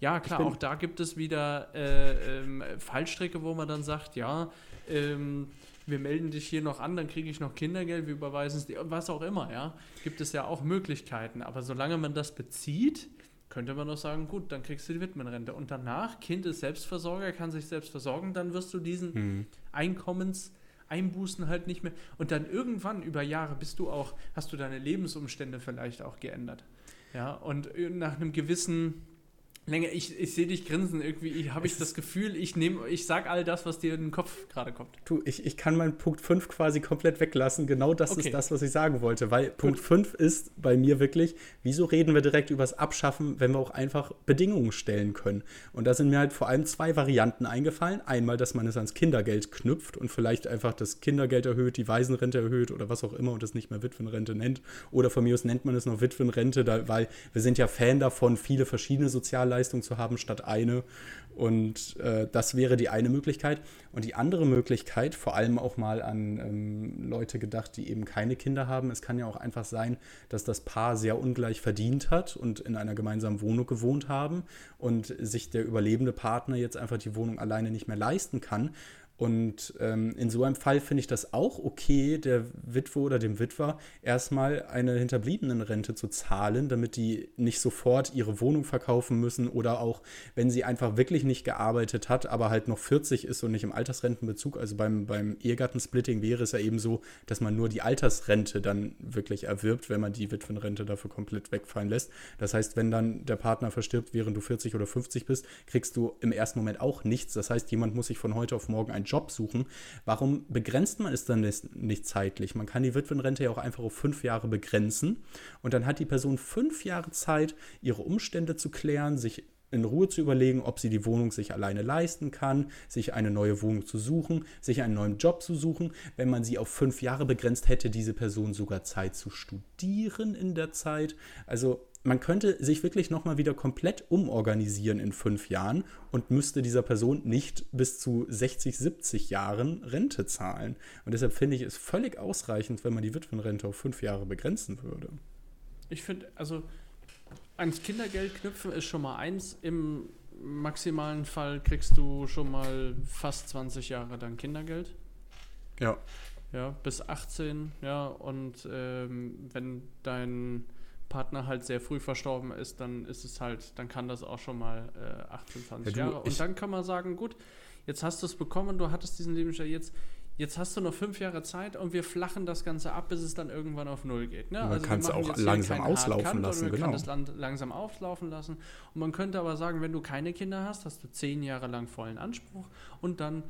B: Ja, klar, auch da gibt es wieder äh, ähm, Fallstrecke, wo man dann sagt, ja, ähm, wir melden dich hier noch an, dann kriege ich noch Kindergeld, wir überweisen es dir, was auch immer, ja, gibt es ja auch Möglichkeiten. Aber solange man das bezieht, könnte man doch sagen, gut, dann kriegst du die Witwenrente. Und danach, Kind ist Selbstversorger, kann sich selbst versorgen, dann wirst du diesen hm. Einkommens- Einbußen halt nicht mehr. Und dann irgendwann über Jahre bist du auch, hast du deine Lebensumstände vielleicht auch geändert. Ja, und nach einem gewissen Länger, ich, ich sehe dich grinsen. Irgendwie habe ich das Gefühl, ich nehme, ich sag all das, was dir in den Kopf gerade kommt.
A: Du, ich, ich kann meinen Punkt 5 quasi komplett weglassen. Genau das okay. ist das, was ich sagen wollte. Weil Gut. Punkt 5 ist bei mir wirklich, wieso reden wir direkt über das Abschaffen, wenn wir auch einfach Bedingungen stellen können? Und da sind mir halt vor allem zwei Varianten eingefallen. Einmal, dass man es ans Kindergeld knüpft und vielleicht einfach das Kindergeld erhöht, die Waisenrente erhöht oder was auch immer und das nicht mehr Witwenrente nennt. Oder von mir aus nennt man es noch Witwenrente, da, weil wir sind ja Fan davon, viele verschiedene Sozialleistungen Leistung zu haben statt eine. Und äh, das wäre die eine Möglichkeit. Und die andere Möglichkeit, vor allem auch mal an ähm, Leute gedacht, die eben keine Kinder haben, es kann ja auch einfach sein, dass das Paar sehr ungleich verdient hat und in einer gemeinsamen Wohnung gewohnt haben und sich der überlebende Partner jetzt einfach die Wohnung alleine nicht mehr leisten kann. Und ähm, in so einem Fall finde ich das auch okay, der Witwe oder dem Witwer erstmal eine Hinterbliebenenrente zu zahlen, damit die nicht sofort ihre Wohnung verkaufen müssen oder auch, wenn sie einfach wirklich nicht gearbeitet hat, aber halt noch 40 ist und nicht im Altersrentenbezug. Also beim, beim Ehegattensplitting wäre es ja eben so, dass man nur die Altersrente dann wirklich erwirbt, wenn man die Witwenrente dafür komplett wegfallen lässt. Das heißt, wenn dann der Partner verstirbt, während du 40 oder 50 bist, kriegst du im ersten Moment auch nichts. Das heißt, jemand muss sich von heute auf morgen ein einen Job suchen. Warum begrenzt man es dann nicht zeitlich? Man kann die Witwenrente ja auch einfach auf fünf Jahre begrenzen und dann hat die Person fünf Jahre Zeit, ihre Umstände zu klären, sich in Ruhe zu überlegen, ob sie die Wohnung sich alleine leisten kann, sich eine neue Wohnung zu suchen, sich einen neuen Job zu suchen. Wenn man sie auf fünf Jahre begrenzt, hätte diese Person sogar Zeit zu studieren in der Zeit. Also man könnte sich wirklich nochmal wieder komplett umorganisieren in fünf Jahren und müsste dieser Person nicht bis zu 60, 70 Jahren Rente zahlen. Und deshalb finde ich es völlig ausreichend, wenn man die Witwenrente auf fünf Jahre begrenzen würde.
B: Ich finde, also ans Kindergeld knüpfen ist schon mal eins. Im maximalen Fall kriegst du schon mal fast 20 Jahre dann Kindergeld.
A: Ja.
B: Ja, bis 18, ja, und ähm, wenn dein Partner halt sehr früh verstorben ist, dann ist es halt, dann kann das auch schon mal äh, 18, 20 ja, du, Jahre. Und dann kann man sagen, gut, jetzt hast du es bekommen, du hattest diesen Lebensjahr jetzt. Jetzt hast du noch fünf Jahre Zeit und wir flachen das Ganze ab, bis es dann irgendwann auf Null geht. Ne?
A: Man also kann es auch langsam auslaufen lassen.
B: Man genau. kann das Land langsam auslaufen lassen. Und man könnte aber sagen, wenn du keine Kinder hast, hast du zehn Jahre lang vollen Anspruch und dann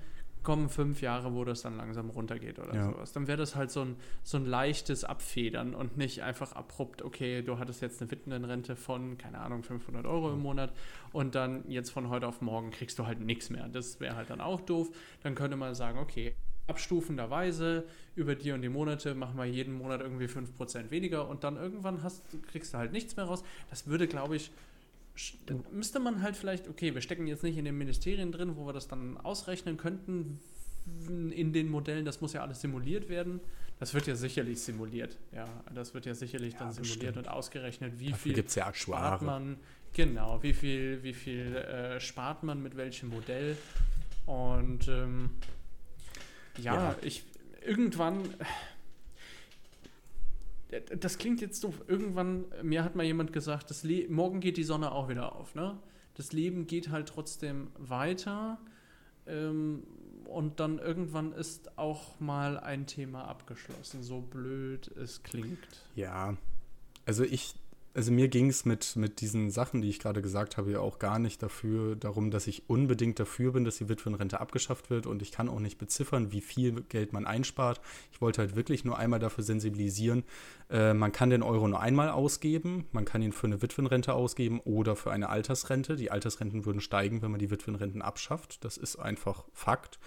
B: kommen fünf Jahre, wo das dann langsam runtergeht oder ja. sowas. Dann wäre das halt so ein, so ein leichtes Abfedern und nicht einfach abrupt, okay, du hattest jetzt eine Witwenrente von, keine Ahnung, 500 Euro im Monat und dann jetzt von heute auf morgen kriegst du halt nichts mehr. Das wäre halt dann auch doof. Dann könnte man sagen, okay, abstufenderweise über die und die Monate machen wir jeden Monat irgendwie 5% weniger und dann irgendwann hast, kriegst du halt nichts mehr raus. Das würde, glaube ich, dann müsste man halt vielleicht, okay, wir stecken jetzt nicht in den Ministerien drin, wo wir das dann ausrechnen könnten in den Modellen, das muss ja alles simuliert werden. Das wird ja sicherlich simuliert, ja, das wird ja sicherlich ja, dann simuliert bestimmt. und ausgerechnet, wie Dafür
A: viel ja
B: spart man, genau, wie viel, wie viel äh, spart man mit welchem Modell. Und ähm, ja, ja, ich irgendwann das klingt jetzt doof. Irgendwann, mir hat mal jemand gesagt, das morgen geht die Sonne auch wieder auf. Ne? Das Leben geht halt trotzdem weiter. Ähm, und dann irgendwann ist auch mal ein Thema abgeschlossen, so blöd es klingt.
A: Ja, also ich also mir ging es mit, mit diesen Sachen, die ich gerade gesagt habe, ja auch gar nicht dafür darum, dass ich unbedingt dafür bin, dass die Witwenrente abgeschafft wird und ich kann auch nicht beziffern, wie viel Geld man einspart. Ich wollte halt wirklich nur einmal dafür sensibilisieren, äh, man kann den Euro nur einmal ausgeben, man kann ihn für eine Witwenrente ausgeben oder für eine Altersrente. Die Altersrenten würden steigen, wenn man die Witwenrenten abschafft. Das ist einfach Fakt.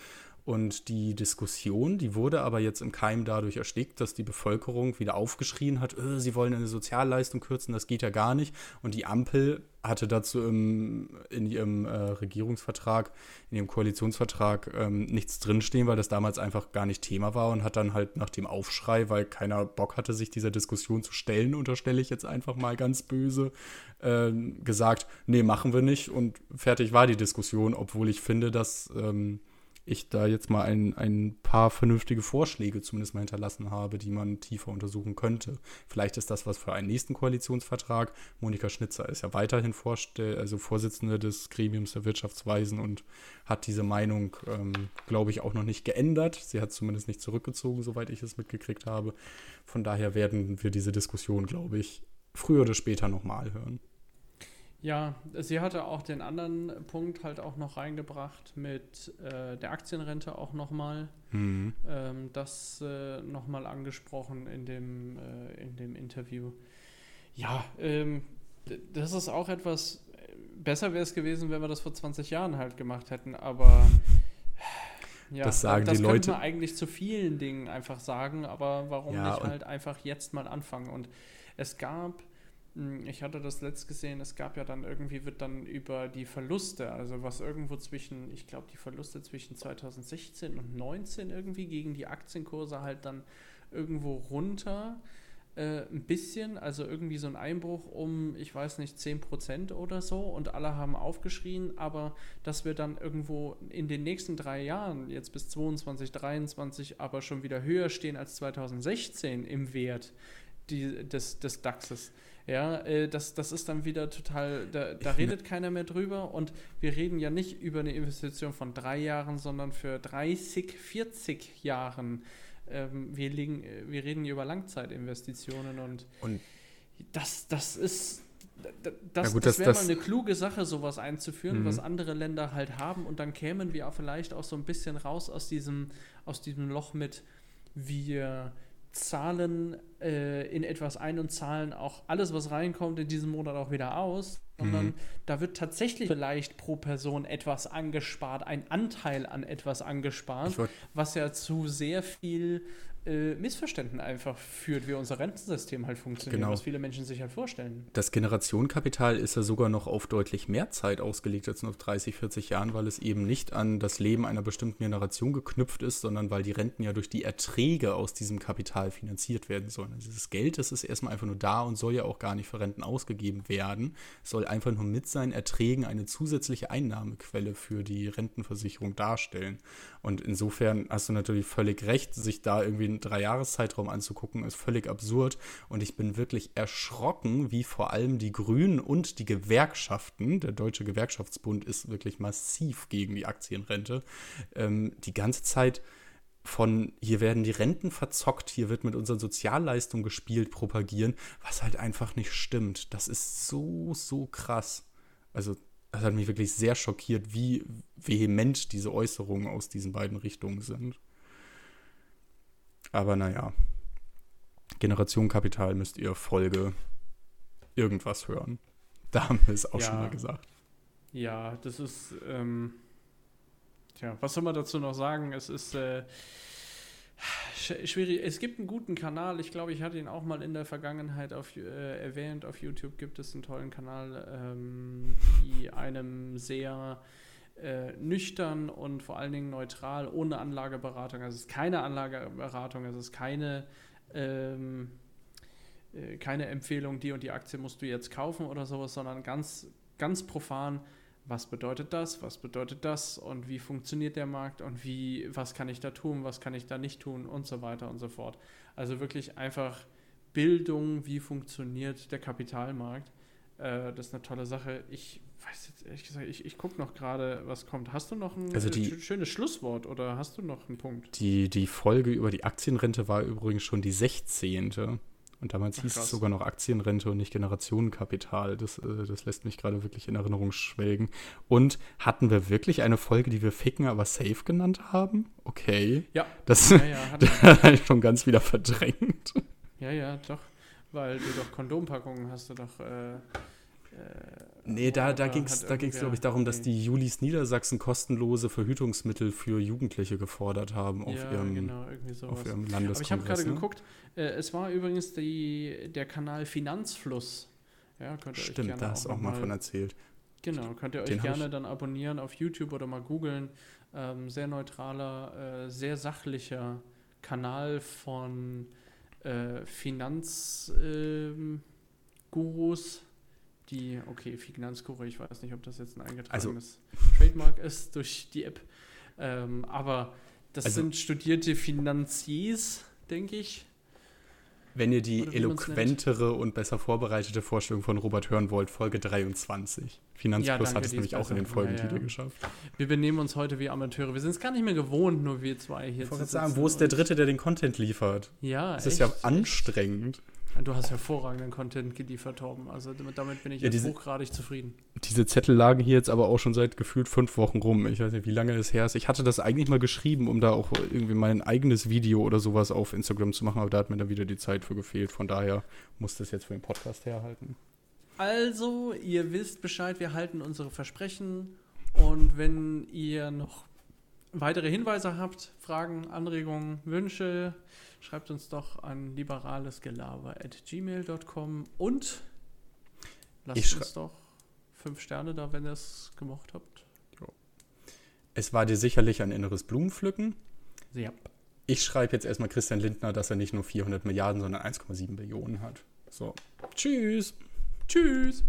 A: Und die Diskussion, die wurde aber jetzt im Keim dadurch erstickt, dass die Bevölkerung wieder aufgeschrien hat, öh, sie wollen eine Sozialleistung kürzen, das geht ja gar nicht. Und die Ampel hatte dazu im, in ihrem äh, Regierungsvertrag, in ihrem Koalitionsvertrag ähm, nichts drinstehen, weil das damals einfach gar nicht Thema war und hat dann halt nach dem Aufschrei, weil keiner Bock hatte, sich dieser Diskussion zu stellen, unterstelle ich jetzt einfach mal ganz böse, äh, gesagt, nee, machen wir nicht. Und fertig war die Diskussion, obwohl ich finde, dass ähm, ich da jetzt mal ein, ein paar vernünftige Vorschläge zumindest mal hinterlassen habe, die man tiefer untersuchen könnte. Vielleicht ist das was für einen nächsten Koalitionsvertrag. Monika Schnitzer ist ja weiterhin Vorstell also Vorsitzende des Gremiums der Wirtschaftsweisen und hat diese Meinung, ähm, glaube ich, auch noch nicht geändert. Sie hat zumindest nicht zurückgezogen, soweit ich es mitgekriegt habe. Von daher werden wir diese Diskussion, glaube ich, früher oder später nochmal hören.
B: Ja, sie hatte auch den anderen Punkt halt auch noch reingebracht mit äh, der Aktienrente auch nochmal.
A: Mhm.
B: Ähm, das äh, nochmal angesprochen in dem, äh, in dem Interview. Ja, ähm, das ist auch etwas, besser wäre es gewesen, wenn wir das vor 20 Jahren halt gemacht hätten, aber ja,
A: das sagen
B: das
A: die Leute.
B: man eigentlich zu vielen Dingen einfach sagen, aber warum
A: Ja,
B: nicht halt einfach jetzt mal anfangen? Und es gab, ich hatte das letzt gesehen, es gab ja dann irgendwie, wird dann über die Verluste, also was irgendwo zwischen, ich glaube, die Verluste zwischen 2016 und 19 irgendwie gegen die Aktienkurse halt dann irgendwo runter. Äh, ein bisschen, also irgendwie so ein Einbruch um, ich weiß nicht, 10% oder so und alle haben aufgeschrien, aber dass wir dann irgendwo in den nächsten drei Jahren, jetzt bis 22, 23, aber schon wieder höher stehen als 2016 im Wert die, des, des DAXes. Ja, äh, das, das ist dann wieder total, da, da redet keiner mehr drüber und wir reden ja nicht über eine Investition von drei Jahren, sondern für 30, 40 Jahren. Ähm, wir, liegen, äh, wir reden hier über Langzeitinvestitionen und
A: Und
B: das, das ist. Das,
A: Ja gut,
B: das
A: das-
B: wäre mal eine kluge Sache, sowas einzuführen,
A: Mhm.
B: was andere Länder halt haben. Und dann kämen wir vielleicht auch so ein bisschen raus aus diesem, aus diesem Loch mit, wir zahlen äh, in etwas ein und zahlen auch alles, was reinkommt, in diesem Monat auch wieder aus. Sondern
A: Mhm.
B: da wird tatsächlich vielleicht pro Person etwas angespart, ein Anteil an etwas angespart was ja zu sehr viel äh, Missverständnissen einfach führt, wie unser Rentensystem halt funktioniert,
A: Genau.
B: was viele Menschen sich halt vorstellen.
A: Das Generationenkapital ist ja sogar noch auf deutlich mehr Zeit ausgelegt als nur auf 30, 40 Jahren, weil es eben nicht an das Leben einer bestimmten Generation geknüpft ist, sondern weil die Renten ja durch die Erträge aus diesem Kapital finanziert werden sollen. Also dieses Geld, das ist erstmal einfach nur da und soll ja auch gar nicht für Renten ausgegeben werden. Es soll einfach nur mit seinen Erträgen eine zusätzliche Einnahmequelle für die Rentenversicherung darstellen. Und insofern hast du natürlich völlig recht, sich da irgendwie einen Dreijahreszeitraum anzugucken, ist völlig absurd. Und ich bin wirklich erschrocken, wie vor allem die Grünen und die Gewerkschaften, der Deutsche Gewerkschaftsbund ist wirklich massiv gegen die Aktienrente, ähm, die ganze Zeit von hier werden die Renten verzockt, hier wird mit unseren Sozialleistungen gespielt, propagieren, was halt einfach nicht stimmt. Das ist so, so krass. Also, das hat mich wirklich sehr schockiert, wie vehement diese Äußerungen aus diesen beiden Richtungen sind. Aber naja, Generation Kapital müsst ihr Folge irgendwas hören. Da haben wir es auch
B: Ja.
A: schon mal gesagt.
B: Ja, das ist, ähm, tja, was soll man dazu noch sagen? Es ist äh, sch- schwierig. Es gibt einen guten Kanal, ich glaube, ich hatte ihn auch mal in der Vergangenheit auf, äh, erwähnt. Auf YouTube gibt es einen tollen Kanal, ähm, die einem sehr äh, nüchtern und vor allen Dingen neutral, ohne Anlageberatung. Also es ist keine Anlageberatung, es ist keine, ähm, äh, keine Empfehlung, die und die Aktie musst du jetzt kaufen oder sowas, sondern ganz, ganz profan, was bedeutet das, was bedeutet das und wie funktioniert der Markt und wie, was kann ich da tun, was kann ich da nicht tun und so weiter und so fort. Also wirklich einfach Bildung, wie funktioniert der Kapitalmarkt. Äh, das ist eine tolle Sache. Ich weiß jetzt ehrlich gesagt, ich, ich gucke noch gerade, was kommt. Hast du noch ein
A: Also die-
B: sch- schönes Schlusswort oder hast du noch einen Punkt?
A: Die, die Folge über die Aktienrente war übrigens schon die 16. Und damals
B: Ach,
A: hieß
B: krass.
A: es sogar noch Aktienrente und nicht Generationenkapital. Das, äh, das lässt mich gerade wirklich in Erinnerung schwelgen. Und hatten wir wirklich eine Folge, die wir Ficken, aber safe genannt haben? Okay.
B: Ja.
A: Das
B: Ja, ja, hat,
A: habe ich schon ganz wieder verdrängt.
B: ja, ja, doch. Weil du doch Kondompackungen hast du doch. Äh, äh,
A: Nee, da, da ging es, da ging's, glaube ich, darum, dass die Julis Niedersachsen kostenlose Verhütungsmittel für Jugendliche gefordert haben auf
B: ja,
A: ihrem,
B: genau,
A: auf ihrem
B: Aber
A: Landeskongress.
B: ich habe gerade
A: ne?
B: geguckt, äh, es war übrigens die, der Kanal Finanzfluss. Ja, könnt ihr euch
A: Stimmt,
B: gerne
A: da hast du auch mal von erzählt.
B: Genau, könnt ihr euch gerne dann abonnieren auf YouTube oder mal googeln. Ähm, sehr neutraler, äh, sehr sachlicher Kanal von äh, Finanzgurus, die, okay, Finanzguru, ich weiß nicht, ob das jetzt ein
A: Also
B: eingetragenes Trademark ist durch die App, ähm, aber das
A: Also-
B: sind studierte Finanziers, denke ich.
A: Wenn ihr die eloquentere und besser vorbereitete Vorstellung von Robert hören wollt, Folge 23. Finanzplus
B: Ja,
A: hat es nämlich auch in den. Folgentitel
B: Ja, ja.
A: geschafft.
B: Wir benehmen uns heute wie Amateure. Wir sind es gar nicht mehr gewohnt, nur wir zwei hier
A: Ich
B: zu
A: sagen, wo ist der Dritte, der den Content liefert?
B: Ja,
A: Das ist ja anstrengend.
B: Du hast hervorragenden Content geliefert, Torben. Also damit bin ich
A: Ja,
B: jetzt
A: diese-
B: hochgradig zufrieden.
A: Diese Zettel lagen hier jetzt aber auch schon seit gefühlt fünf Wochen rum. Ich weiß nicht, wie lange es her ist. Ich hatte das eigentlich mal geschrieben, um da auch irgendwie mein eigenes Video oder sowas auf Instagram zu machen, aber da hat mir dann wieder die Zeit für gefehlt. Von daher muss das jetzt für den Podcast herhalten.
B: Also, ihr wisst Bescheid, wir halten unsere Versprechen. Und wenn ihr noch weitere Hinweise habt, Fragen, Anregungen, Wünsche, schreibt uns doch an liberalesgelaber.gmail.com und lasst uns doch fünf Sterne da, wenn ihr es gemocht habt.
A: Es war dir sicherlich ein inneres Blumenpflücken.
B: Ja.
A: Ich schreibe jetzt erstmal Christian Lindner, dass er nicht nur 400 Milliarden, sondern 1,7 Billionen hat. So. Tschüss.
B: Tschüss.